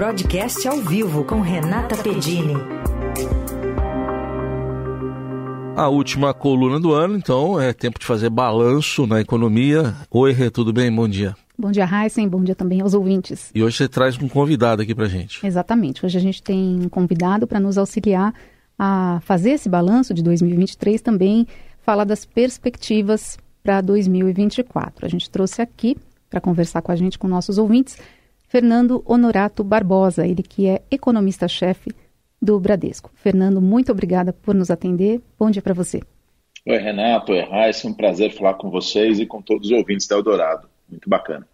Broadcast ao vivo com Renata Pedini. A última coluna do ano, então é tempo de fazer balanço na economia. Oi, Rê, tudo bem? Bom dia. Bom dia, Heisen. Bom dia também aos ouvintes. E hoje você traz um convidado aqui para gente. Exatamente. Hoje a gente tem um convidado para nos auxiliar a fazer esse balanço de 2023 também, falar das perspectivas para 2024. A gente trouxe aqui para conversar com a gente, com nossos ouvintes, Fernando Honorato Barbosa, ele que é economista-chefe do Bradesco. Fernando, muito obrigada por nos atender. Bom dia para você. Oi, Renato. Oi, Raíssa. É um prazer falar com vocês e com todos os ouvintes da Eldorado. Muito bacana.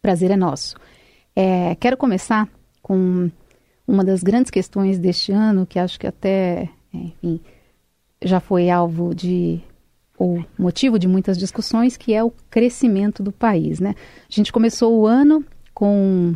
Prazer é nosso. É, quero começar com uma das grandes questões deste ano, que acho que até, enfim, já foi alvo de ou motivo de muitas discussões, que é o crescimento do país. Né? A gente começou o ano com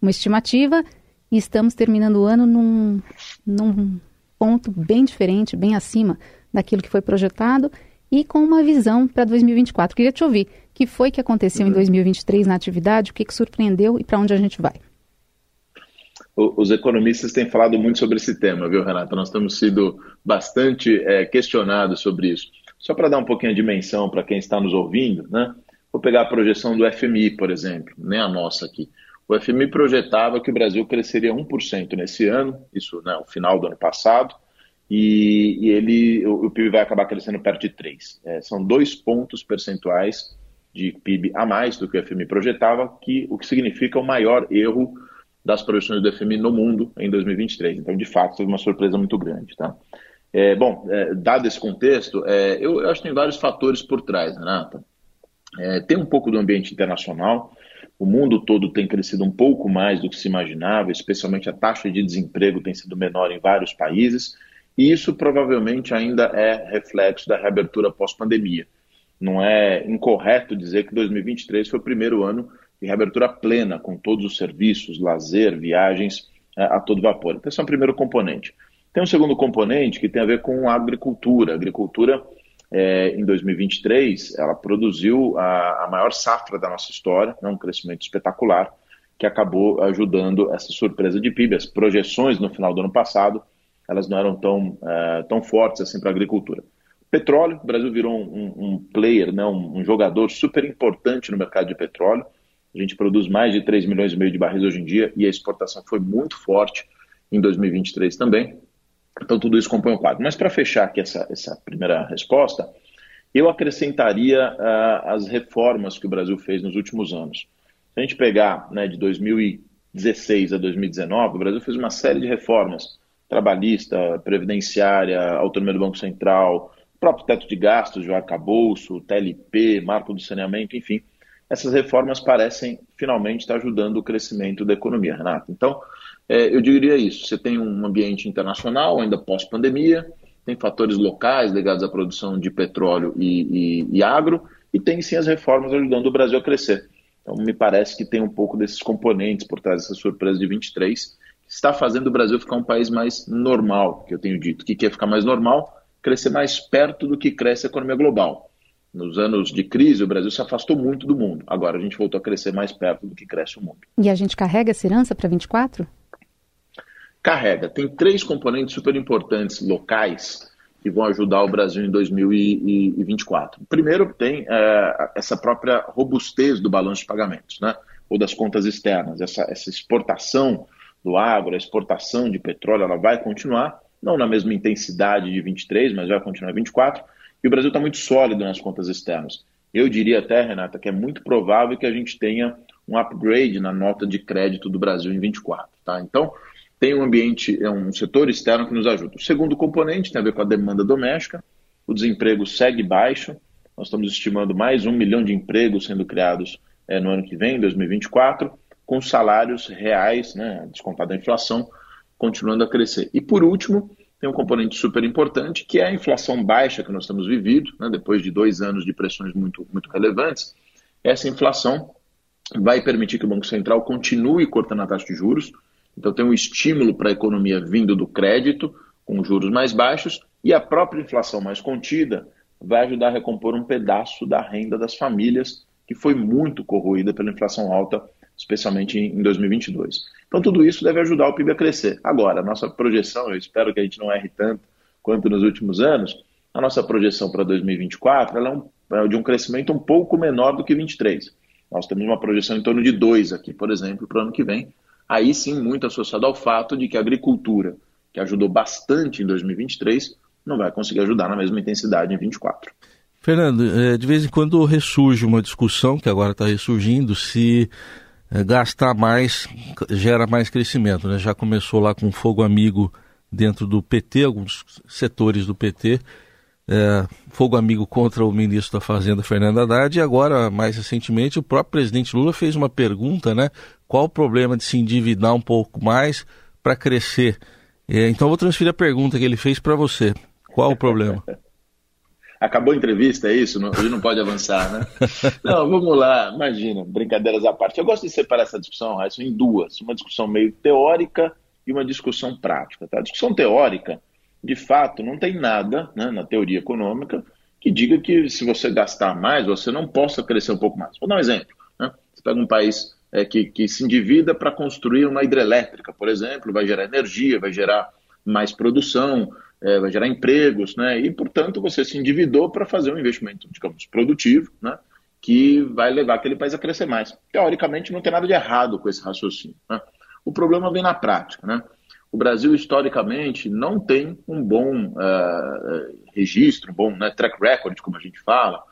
uma estimativa e estamos terminando o ano num, num ponto bem diferente, bem acima daquilo que foi projetado e com uma visão para 2024. Queria te ouvir, o que foi que aconteceu uhum. em 2023 na atividade, o que, que surpreendeu e para onde a gente vai? Os economistas têm falado muito sobre esse tema, viu, Renata? Nós temos sido bastante é, questionados sobre isso. Só para dar um pouquinho de dimensão para quem está nos ouvindo, né? Vou pegar a projeção do FMI, por exemplo, nem a nossa aqui. O FMI projetava que o Brasil cresceria 1% nesse ano, isso né, final do ano passado, e, e, ele, o, o, PIB vai acabar crescendo perto de 3. É, são dois pontos percentuais de PIB a mais do que o FMI projetava, que, o que significa o maior erro das projeções do FMI no mundo em 2023. Então, de fato, teve uma surpresa muito grande. Tá? É, bom, é, dado esse contexto, é, eu, eu, acho que tem vários fatores por trás, Renata. É, tem um pouco do ambiente internacional. O mundo todo tem crescido um pouco mais do que se imaginava, especialmente a taxa de desemprego tem sido menor em vários países, e isso provavelmente ainda é reflexo da reabertura pós-pandemia. Não é incorreto dizer que 2023 foi o primeiro ano de reabertura plena, com todos os serviços, lazer, viagens é, a todo vapor. Então, esse é o primeiro componente. Tem um segundo componente que tem a ver com a agricultura. A agricultura, é, em 2023, ela produziu a, a, maior safra da nossa história, né, um crescimento espetacular, que acabou ajudando essa surpresa de PIB. As projeções no final do ano passado, elas não eram tão, é, tão fortes assim para a agricultura. Petróleo, o Brasil virou um, um player, né, um, um jogador super importante no mercado de petróleo. A gente produz mais de 3 milhões e meio de barris hoje em dia e a exportação foi muito forte em 2023 também. Então, tudo isso compõe o quadro. Mas, para fechar aqui essa, essa primeira resposta, eu acrescentaria uh, as reformas que o Brasil fez nos últimos anos. Se a gente pegar né, de 2016 a 2019, o Brasil fez uma série de reformas trabalhista, previdenciária, autonomia do Banco Central, próprio teto de gastos, o arcabouço, TLP, marco do saneamento, enfim. Essas reformas parecem finalmente estar ajudando o crescimento da economia, Renato. Então, é, eu diria isso. Você tem um ambiente internacional, ainda pós-pandemia, tem fatores locais ligados à produção de petróleo e, e, e, agro, e tem sim as reformas ajudando o Brasil a crescer. Então, me parece que tem um pouco desses componentes por trás dessa surpresa de 23, que está fazendo o Brasil ficar um país mais normal, que eu tenho dito. O que é ficar mais normal? Crescer mais perto do que cresce a economia global. Nos anos de crise, o Brasil se afastou muito do mundo. Agora a gente voltou a crescer mais perto do que cresce o mundo. E a gente carrega essa herança para 24? Carrega. Tem três componentes super importantes locais que vão ajudar o Brasil em 2024. Primeiro, tem é, essa própria robustez do balanço de pagamentos, né? ou das contas externas. Essa, essa exportação do agro, a exportação de petróleo, ela vai continuar, não na mesma intensidade de 23, mas vai continuar em 24. E o Brasil está muito sólido nas contas externas. Eu diria até, Renata, que é muito provável que a gente tenha um upgrade na nota de crédito do Brasil em 24. Tá? Então, tem um ambiente, é um setor externo que nos ajuda. O segundo componente tem a ver com a demanda doméstica. O desemprego segue baixo. Nós estamos estimando mais um milhão de empregos sendo criados é, no ano que vem, 2024, com salários reais, né, descontado a inflação, continuando a crescer. E por último, tem um componente super importante, que é a inflação baixa que nós temos vivido, né, depois de dois anos de pressões muito, muito relevantes. Essa inflação vai permitir que o Banco Central continue cortando a taxa de juros, então tem um estímulo para a economia vindo do crédito, com juros mais baixos, e a própria inflação mais contida vai ajudar a recompor um pedaço da renda das famílias, que foi muito corroída pela inflação alta especialmente em 2022. Então, tudo isso deve ajudar o PIB a crescer. Agora, a nossa projeção, eu espero que a gente não erre tanto quanto nos últimos anos, a nossa projeção para 2024 ela é, um, é de um crescimento um pouco menor do que 23. Nós temos uma projeção em torno de 2 aqui, por exemplo, para o ano que vem. Aí sim, muito associado ao fato de que a agricultura, que ajudou bastante em 2023, não vai conseguir ajudar na mesma intensidade em 24. Fernando, é, de vez em quando ressurge uma discussão, que agora está ressurgindo, se é, gastar mais gera mais crescimento. Né? Já começou lá com fogo amigo dentro do PT, alguns setores do PT, é, fogo amigo contra o ministro da Fazenda, Fernando Haddad, e agora, mais recentemente, o próprio presidente Lula fez uma pergunta, né? Qual o problema de se endividar um pouco mais para crescer? É, então, eu vou transferir a pergunta que ele fez para você. Qual o problema? Acabou a entrevista, é isso? Não, não pode avançar, né? Não, vamos lá. Imagina, brincadeiras à parte. Eu gosto de separar essa discussão, Raíssa, em duas. Uma discussão meio teórica e uma discussão prática. Tá? A discussão teórica de fato, não tem nada né, na teoria econômica que diga que se você gastar mais, você não possa crescer um pouco mais. Vou dar um exemplo. Né? Você pega um país é, que, que se endivida para construir uma hidrelétrica, por exemplo, vai gerar energia, vai gerar mais produção, é, vai gerar empregos, né? e, portanto, você se endividou para fazer um investimento, digamos, produtivo, né? que vai levar aquele país a crescer mais. Teoricamente, não tem nada de errado com esse raciocínio. Né? O problema vem na prática. Né? O Brasil historicamente não tem um bom uh, registro, um bom né, track record, como a gente fala,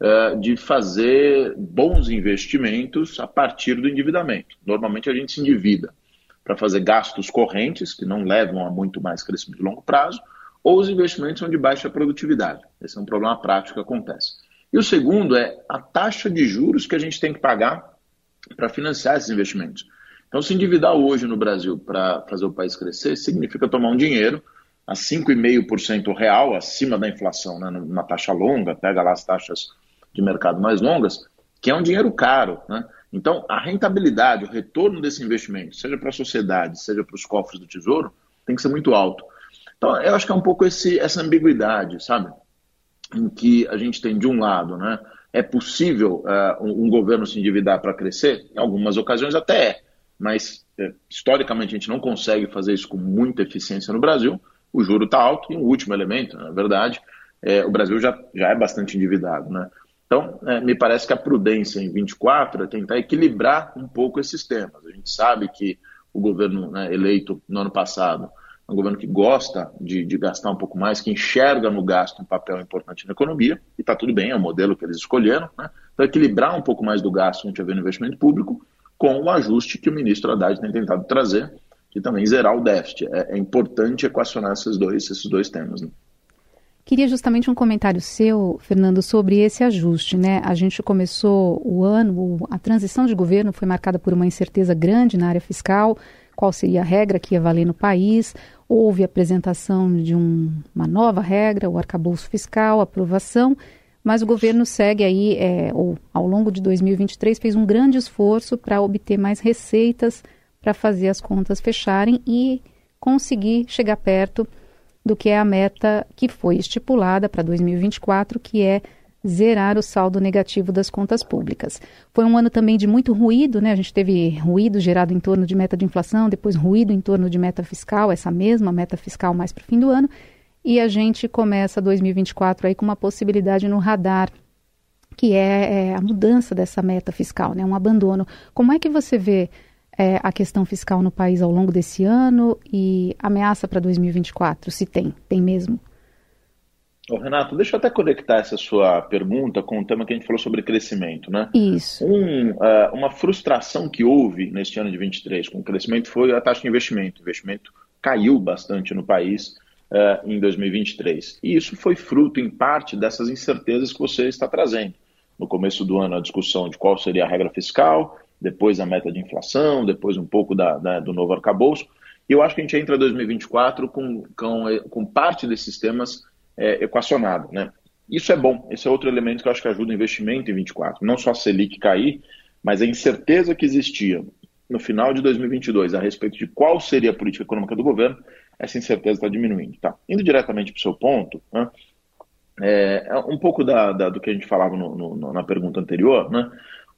uh, de fazer bons investimentos a partir do endividamento. Normalmente a gente se endivida para fazer gastos correntes, que não levam a muito mais crescimento de longo prazo, ou os investimentos são de baixa produtividade. Esse é um problema prático que acontece. E o segundo é a taxa de juros que a gente tem que pagar para financiar esses investimentos. Então, se endividar hoje no Brasil para fazer o país crescer, significa tomar um dinheiro a 5,5% real, acima da inflação, né, numa taxa longa, pega lá as taxas de mercado mais longas, que é um dinheiro caro. Né? Então, a rentabilidade, o retorno desse investimento, seja para a sociedade, seja para os cofres do tesouro, tem que ser muito alto. Então, eu acho que é um pouco esse, essa ambiguidade, sabe? Em que a gente tem, de um lado, né, é possível uh, um, um governo se endividar para crescer? Em algumas ocasiões até é mas é, historicamente a gente não consegue fazer isso com muita eficiência no Brasil. O juro está alto e um último elemento, na verdade, é, o Brasil já, já é bastante endividado. Né? Então, é, me parece que a prudência em 24 é tentar equilibrar um pouco esses temas. A gente sabe que o governo né, eleito no ano passado é um governo que gosta de, de, gastar um pouco mais, que enxerga no gasto um papel importante na economia, e está tudo bem, é o modelo que eles escolheram. Né? Então, equilibrar um pouco mais do gasto a gente vê no investimento público com o ajuste que o ministro Haddad tem tentado trazer, que também zerar o déficit. É, é importante equacionar esses dois, esses dois temas. Né? Queria justamente um comentário seu, Fernando, sobre esse ajuste. Né? A gente começou o ano, a transição de governo foi marcada por uma incerteza grande na área fiscal, qual seria a regra que ia valer no país. Houve apresentação de um, uma nova regra, o arcabouço fiscal, aprovação, mas o governo segue aí, é, ou ao longo de 2023, fez um grande esforço para obter mais receitas para fazer as contas fecharem e conseguir chegar perto do que é a meta que foi estipulada para 2024, que é zerar o saldo negativo das contas públicas. Foi um ano também de muito ruído, né? A gente teve ruído gerado em torno de meta de inflação, depois ruído em torno de meta fiscal, essa mesma meta fiscal mais para o fim do ano. E a gente começa 2024 aí com uma possibilidade no radar, que é, é a mudança dessa meta fiscal, né? um abandono. Como é que você vê é, a questão fiscal no país ao longo desse ano e ameaça para 2024, se tem, tem mesmo? Ô, Renato, deixa eu até conectar essa sua pergunta com o tema que a gente falou sobre crescimento, né? Isso. Um, uh, uma frustração que houve neste ano de 23 com o crescimento foi a taxa de investimento. O investimento caiu bastante no país uh, em 2023. E isso foi fruto, em parte, dessas incertezas que você está trazendo. No começo do ano, a discussão de qual seria a regra fiscal, depois a meta de inflação, depois um pouco da, da do novo arcabouço. E eu acho que a gente entra em 2024 com, com, com parte desses temas é, equacionado. Né? Isso é bom, esse é outro elemento que eu acho que ajuda o investimento em 24. Não só a Selic cair, mas a incerteza que existia no final de 2022 a respeito de qual seria a política econômica do governo essa incerteza está diminuindo. Tá? Indo diretamente para o seu ponto, né, é, é, um pouco da, da, do que a gente falava no, no, na pergunta anterior, né,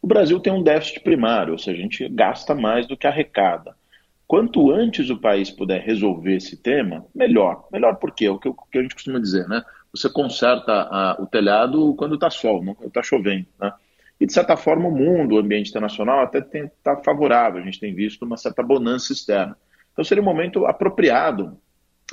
O Brasil tem um déficit primário, ou seja, a gente gasta mais do que arrecada. Quanto antes o país puder resolver esse tema, melhor. Melhor por quê? O que, o que a gente costuma dizer, né? Você conserta a, o telhado quando está sol, não quando está chovendo, né? E, de certa forma, o mundo, o ambiente internacional até está favorável. A gente tem visto uma certa bonança externa. Então, seria um momento apropriado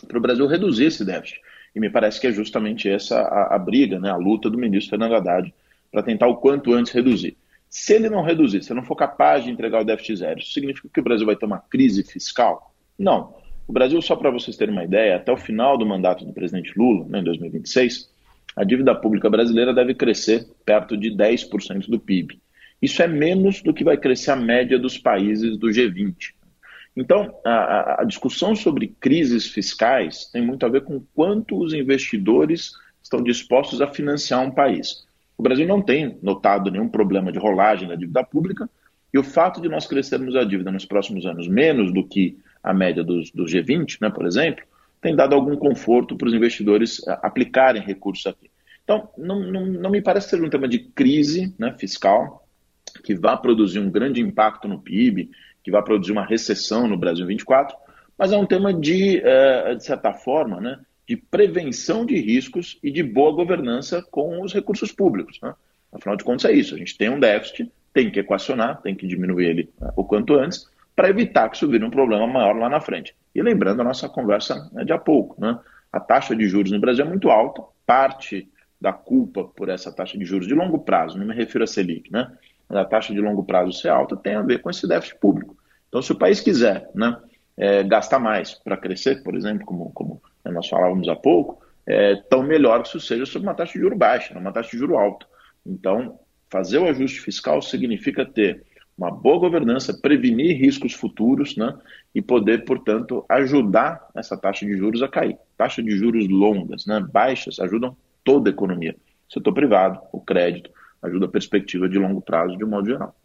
para o Brasil reduzir esse déficit. E me parece que é justamente essa a, a briga, né, a luta do ministro Fernando Haddad para tentar o quanto antes reduzir. Se ele não reduzir, se ele não for capaz de entregar o déficit zero, isso significa que o Brasil vai ter uma crise fiscal? Não. O Brasil, só para vocês terem uma ideia, até o final do mandato do presidente Lula, né, em 2026, a dívida pública brasileira deve crescer perto de 10% do PIB. Isso é menos do que vai crescer a média dos países do G20. Então, a, a, discussão sobre crises fiscais tem muito a ver com quanto os investidores estão dispostos a financiar um país. O Brasil não tem notado nenhum problema de rolagem da dívida pública, e o fato de nós crescermos a dívida nos próximos anos menos do que a média dos, dos G20, né, por exemplo, tem dado algum conforto para os investidores eh, aplicarem recursos aqui. Então, não, não, não me parece ser um tema de crise né, fiscal que vá produzir um grande impacto no PIB, que vai produzir uma recessão no Brasil 24, mas é um tema de, eh, de certa forma, né, de prevenção de riscos e de boa governança com os recursos públicos. Né? Afinal de contas, é isso. A gente tem um déficit, tem que equacionar, tem que diminuir ele né, o quanto antes, para evitar que vire um problema maior lá na frente. E lembrando a nossa conversa né, de há pouco, né? a taxa de juros no Brasil é muito alta, parte da culpa por essa taxa de juros de longo prazo, não me refiro a Selic, né? A taxa de longo prazo ser alta tem a ver com esse déficit público. Então, se o país quiser né, é, gastar mais para crescer, por exemplo, como, como nós falávamos há pouco, é, tão melhor que isso seja sob uma taxa de juro baixa, uma taxa de juro alta. Então, fazer o ajuste fiscal significa ter uma boa governança, prevenir riscos futuros né, e poder, portanto, ajudar essa taxa de juros a cair. Taxa de juros longas, né, baixas, ajudam toda a economia. Setor privado, o crédito, ajuda a perspectiva de longo prazo de um modo geral.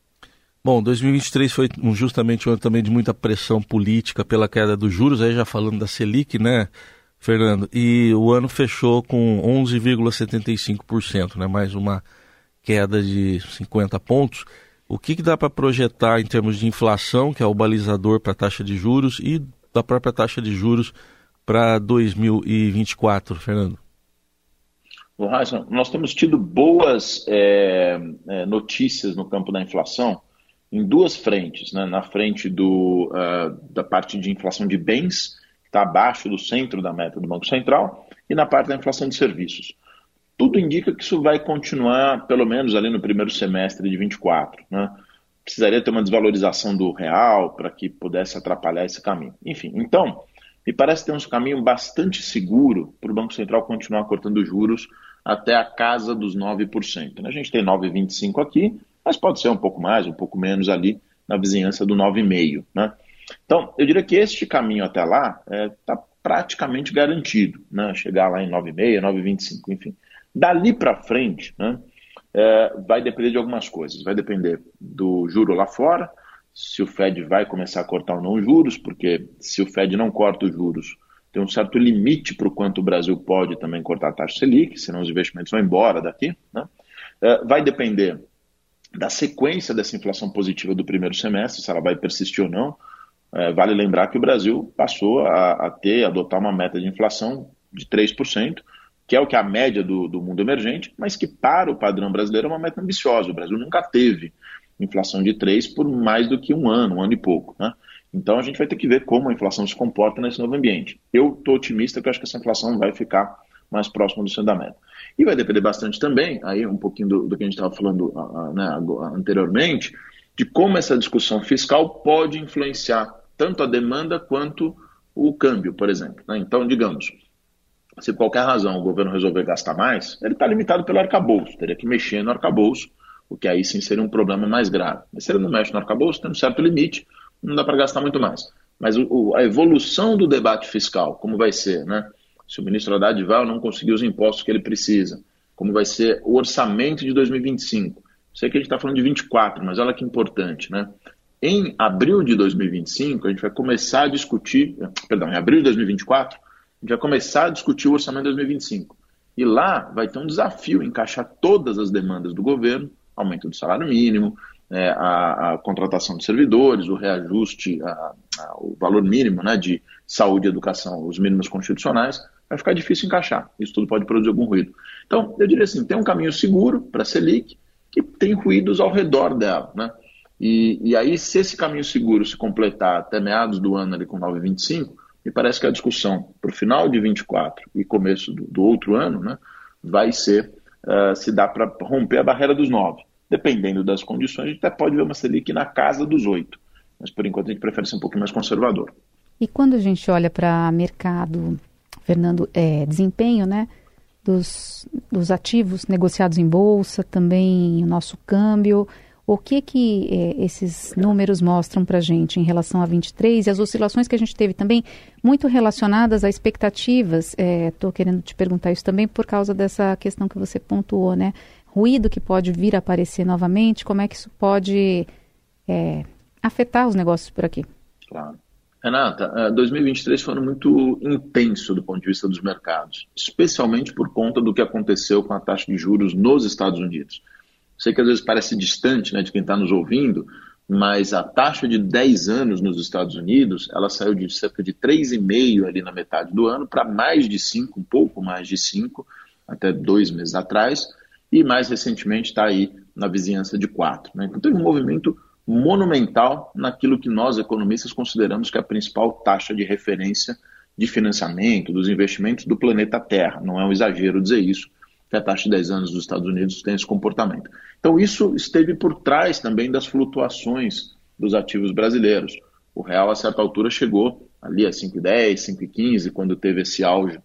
Bom, 2023 foi justamente um ano também de muita pressão política pela queda dos juros, aí já falando da Selic, né, Fernando? E o ano fechou com 11,75%, né, mais uma queda de 50 pontos. O que, que dá para projetar em termos de inflação, que é o balizador para a taxa de juros, e da própria taxa de juros para 2024, Fernando? Heisen, nós temos tido boas é, é, notícias no campo da inflação em duas frentes. Né? Na frente do, uh, da parte de inflação de bens, que está abaixo do centro da meta do Banco Central, e na parte da inflação de serviços. Tudo indica que isso vai continuar, pelo menos ali no primeiro semestre de 24. Né? Precisaria ter uma desvalorização do real para que pudesse atrapalhar esse caminho. Enfim, então, me parece ter um caminho bastante seguro para o Banco Central continuar cortando juros até a casa dos 9%. Né? A gente tem 9,25 aqui, mas pode ser um pouco mais, um pouco menos ali na vizinhança do 9,5. Né? Então, eu diria que este caminho até lá está é, tá praticamente garantido, né? chegar lá em 9,5, 9,25, enfim. Dali para frente, né, é, vai depender de algumas coisas. Vai depender do juro lá fora, se o Fed vai começar a cortar ou não os juros, porque se o Fed não corta os juros, tem um certo limite para o quanto o Brasil pode também cortar a taxa Selic, senão os investimentos vão embora daqui. Né? É, vai depender da sequência dessa inflação positiva do primeiro semestre, se ela vai persistir ou não. É, vale lembrar que o Brasil passou a, a, ter, adotar uma meta de inflação de 3%, que é o que é a média do, do mundo emergente, mas que para o padrão brasileiro é uma meta ambiciosa. O Brasil nunca teve inflação de 3% por mais do que um ano, um ano e pouco. Né? Então a gente vai ter que ver como a inflação se comporta nesse novo ambiente. Eu estou otimista que acho que essa inflação vai ficar mais próxima do da meta. E vai depender bastante também, aí um pouquinho do, do que a gente estava falando uh, né, anteriormente, de como essa discussão fiscal pode influenciar tanto a demanda quanto o câmbio, por exemplo. Né? Então, digamos, se por qualquer razão o governo resolver gastar mais, ele está limitado pelo arcabouço, teria que mexer no arcabouço, o que aí sim seria um problema mais grave. Mas se ele não mexe no arcabouço, tem um certo limite, não dá para gastar muito mais. Mas o, a evolução do debate fiscal, como vai ser, né? se o ministro Haddad vai ou não conseguir os impostos que ele precisa, como vai ser o orçamento de 2025. Sei que a gente está falando de 24, mas olha que importante, né? Em abril de 2025, a gente vai começar a discutir, perdão, em abril de 2024, a gente vai começar a discutir o orçamento de 2025. E lá vai ter um desafio encaixar todas as demandas do governo, aumento do salário mínimo, é, a, a, contratação de servidores, o reajuste, a, a, o valor mínimo né, de saúde e educação, os mínimos constitucionais, vai ficar difícil encaixar. Isso tudo pode produzir algum ruído. Então, eu diria assim, tem um caminho seguro para a Selic que tem ruídos ao redor dela. Né? E, e aí, se esse caminho seguro se completar até meados do ano ali com 9,25, me parece que a discussão para o final de 24 e começo do, do outro ano né, vai ser uh, se dá para romper a barreira dos 9. Dependendo das condições, a gente até pode ver uma Selic na casa dos 8. Mas por enquanto a gente prefere ser um pouquinho mais conservador. E quando a gente olha para mercado, Fernando, é, desempenho, né? Dos, dos ativos negociados em bolsa, também o nosso câmbio, o que que é, esses números mostram para a gente em relação a 23 e as oscilações que a gente teve também muito relacionadas a expectativas? Estou é, querendo te perguntar isso também por causa dessa questão que você pontuou, né? Ruído que pode vir a aparecer novamente, como é que isso pode é, afetar os negócios por aqui? Claro. Renata, 2023 foi muito intenso do ponto de vista dos mercados, especialmente por conta do que aconteceu com a taxa de juros nos Estados Unidos. Sei que às vezes parece distante né, de quem está nos ouvindo, mas a taxa de 10 anos nos Estados Unidos, ela saiu de cerca de 3,5 ali na metade do ano para mais de 5, um pouco mais de 5, até dois meses atrás, e mais recentemente está aí na vizinhança de 4. Né? Então teve um movimento monumental naquilo que nós economistas consideramos que é a principal taxa de referência de financiamento dos investimentos do planeta Terra. Não é um exagero dizer isso, que a taxa de 10 anos dos Estados Unidos tem esse comportamento. Então, isso esteve por trás também das flutuações dos ativos brasileiros. O real, a certa altura, chegou ali a 5,10, 5,15, quando teve esse auge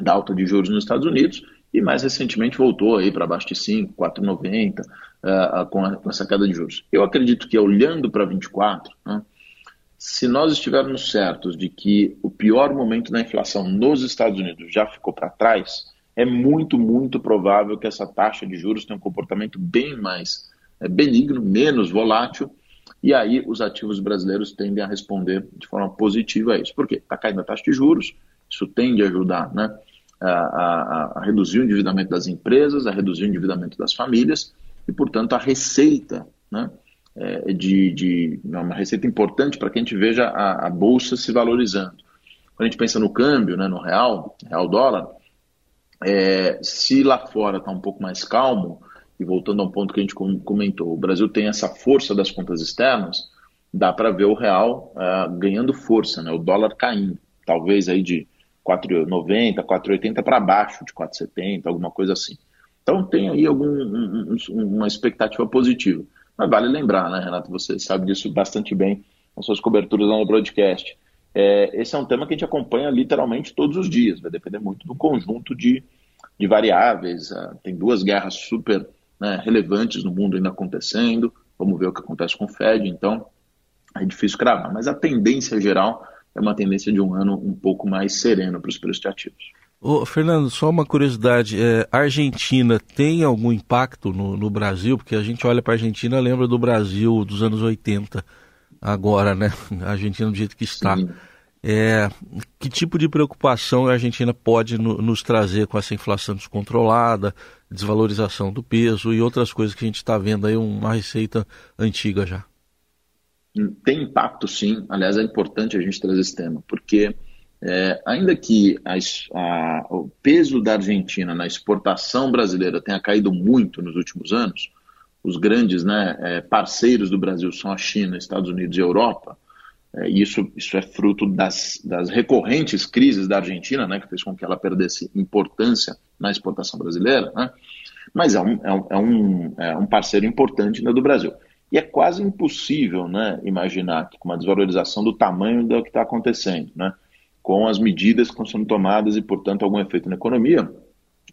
da alta de juros nos Estados Unidos, e mais recentemente voltou aí para baixo de 5, 4,90 uh, com, com, essa queda de juros. Eu acredito que olhando para 24, né, se nós estivermos certos de que o pior momento da inflação nos Estados Unidos já ficou para trás, é muito, muito provável que essa taxa de juros tenha um comportamento bem mais é, benigno, menos volátil, e aí os ativos brasileiros tendem a responder de forma positiva a isso. Por quê? Está caindo a taxa de juros, isso tende a ajudar né, a, a, a, reduzir o endividamento das empresas, a reduzir o endividamento das famílias, e, portanto, a receita né, é, de, de é uma receita importante para que a gente veja a, a, bolsa se valorizando. Quando a gente pensa no câmbio, né, no real, real dólar, é, se lá fora está um pouco mais calmo, e voltando ao ponto que a gente comentou, o Brasil tem essa força das contas externas, dá para ver o real uh, ganhando força, né? o dólar caindo, talvez aí de 4,90, 4,80 para baixo de 4,70, alguma coisa assim. Então tem aí algum, um, um, uma expectativa positiva. Mas vale lembrar, né, Renato, você sabe disso bastante bem nas suas coberturas lá no broadcast. É, esse é um tema que a gente acompanha literalmente todos os dias, vai depender muito do conjunto de, de variáveis. Uh, tem duas guerras super né, relevantes no mundo ainda acontecendo, vamos ver o que acontece com o Fed, então é difícil cravar, mas a tendência geral é uma tendência de um ano um pouco mais sereno para os preços de ativos. Ô, Fernando, só uma curiosidade, é, a Argentina tem algum impacto no, no Brasil? Porque a gente olha para a Argentina lembra do Brasil dos anos 80, agora, né? A Argentina do jeito que está. É, que tipo de preocupação a Argentina pode no, nos trazer com essa inflação descontrolada, desvalorização do peso e outras coisas que a gente está vendo aí, uma receita antiga já? Tem impacto sim, aliás é importante a gente trazer esse tema, porque é, ainda que a, a, o peso da Argentina na exportação brasileira tenha caído muito nos últimos anos, os grandes né, é, parceiros do Brasil são a China, Estados Unidos e Europa. É, isso, isso é fruto das, das recorrentes crises da Argentina, né, que fez com que ela perdesse importância na exportação brasileira, né, mas é um, é, um, é, um, é um parceiro importante né, do Brasil. E é quase impossível né, imaginar que com uma desvalorização do tamanho do que está acontecendo, né, com as medidas que estão sendo tomadas e, portanto, algum efeito na economia,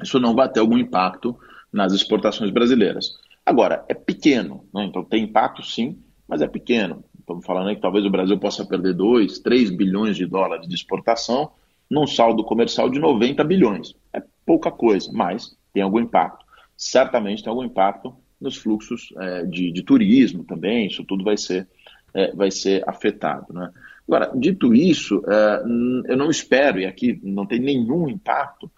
isso não vai ter algum impacto nas exportações brasileiras. Agora, é pequeno, né? então tem impacto sim, mas é pequeno. Estamos falando aí que talvez o Brasil possa perder 2, 3 bilhões de dólares de exportação num saldo comercial de 90 bilhões. É pouca coisa, mas tem algum impacto. Certamente tem algum impacto nos fluxos é, de, de, turismo também, isso tudo vai ser, é, vai ser afetado. Né? Agora, dito isso, é, eu não espero, e aqui não tem nenhum impacto,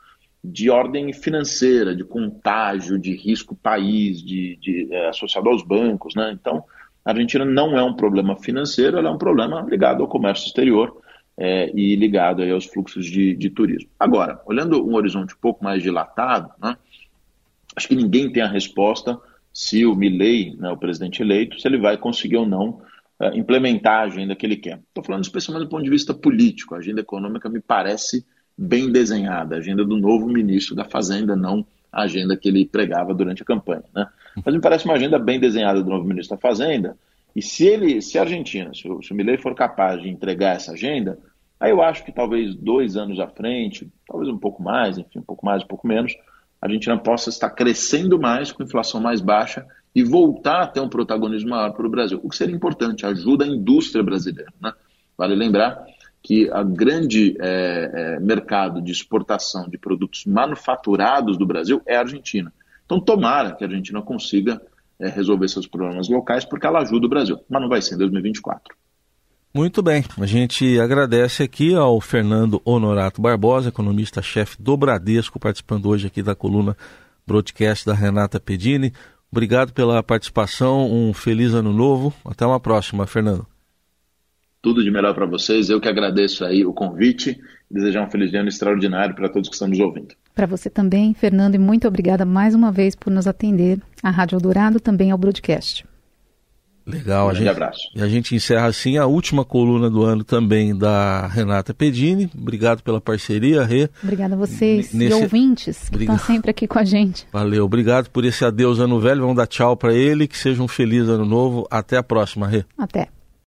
de ordem financeira, de contágio, de risco país, de, de é, associado aos bancos. Né? Então, a Argentina não é um problema financeiro, ela é um problema ligado ao comércio exterior é, e ligado aí aos fluxos de, de, turismo. Agora, olhando um horizonte um pouco mais dilatado, né, acho que ninguém tem a resposta se o Milley, né, o presidente eleito, se ele vai conseguir ou não é, implementar a agenda que ele quer. Estou falando especialmente do ponto de vista político. A agenda econômica me parece bem desenhada, a agenda do novo ministro da Fazenda, não a agenda que ele pregava durante a campanha. Né? Mas me parece uma agenda bem desenhada do novo ministro da Fazenda, e se ele, se a Argentina, se o, se o Milei for capaz de entregar essa agenda, aí eu acho que talvez dois anos à frente, talvez um pouco mais, enfim, um pouco mais, um pouco menos, a Argentina possa estar crescendo mais, com inflação mais baixa e voltar a ter um protagonismo maior para o Brasil, o que seria importante, ajuda a indústria brasileira. Né? Vale lembrar que a grande é, é, mercado de exportação de produtos manufaturados do Brasil é a Argentina. Então, tomara que a Argentina consiga é, resolver seus problemas locais, porque ela ajuda o Brasil, mas não vai ser em 2024. Muito bem, a gente agradece aqui ao Fernando Honorato Barbosa, economista-chefe do Bradesco, participando hoje aqui da coluna broadcast da Renata Pedini. Obrigado pela participação, um feliz ano novo. Até uma próxima, Fernando. Tudo de melhor para vocês. Eu que agradeço aí o convite e desejar um feliz ano extraordinário para todos que estão nos ouvindo. Para você também, Fernando, e muito obrigada mais uma vez por nos atender à Rádio Eldorado, também ao broadcast. Legal, um a gente, abraço. E a gente encerra assim a última coluna do ano também da Renata Pedini. Obrigado pela parceria, Rê. Obrigada a vocês Nesse... e ouvintes que estão sempre aqui com a gente. Valeu, obrigado por esse adeus ano velho. Vamos dar tchau para ele, que seja um feliz ano novo. Até a próxima, Rê. Até.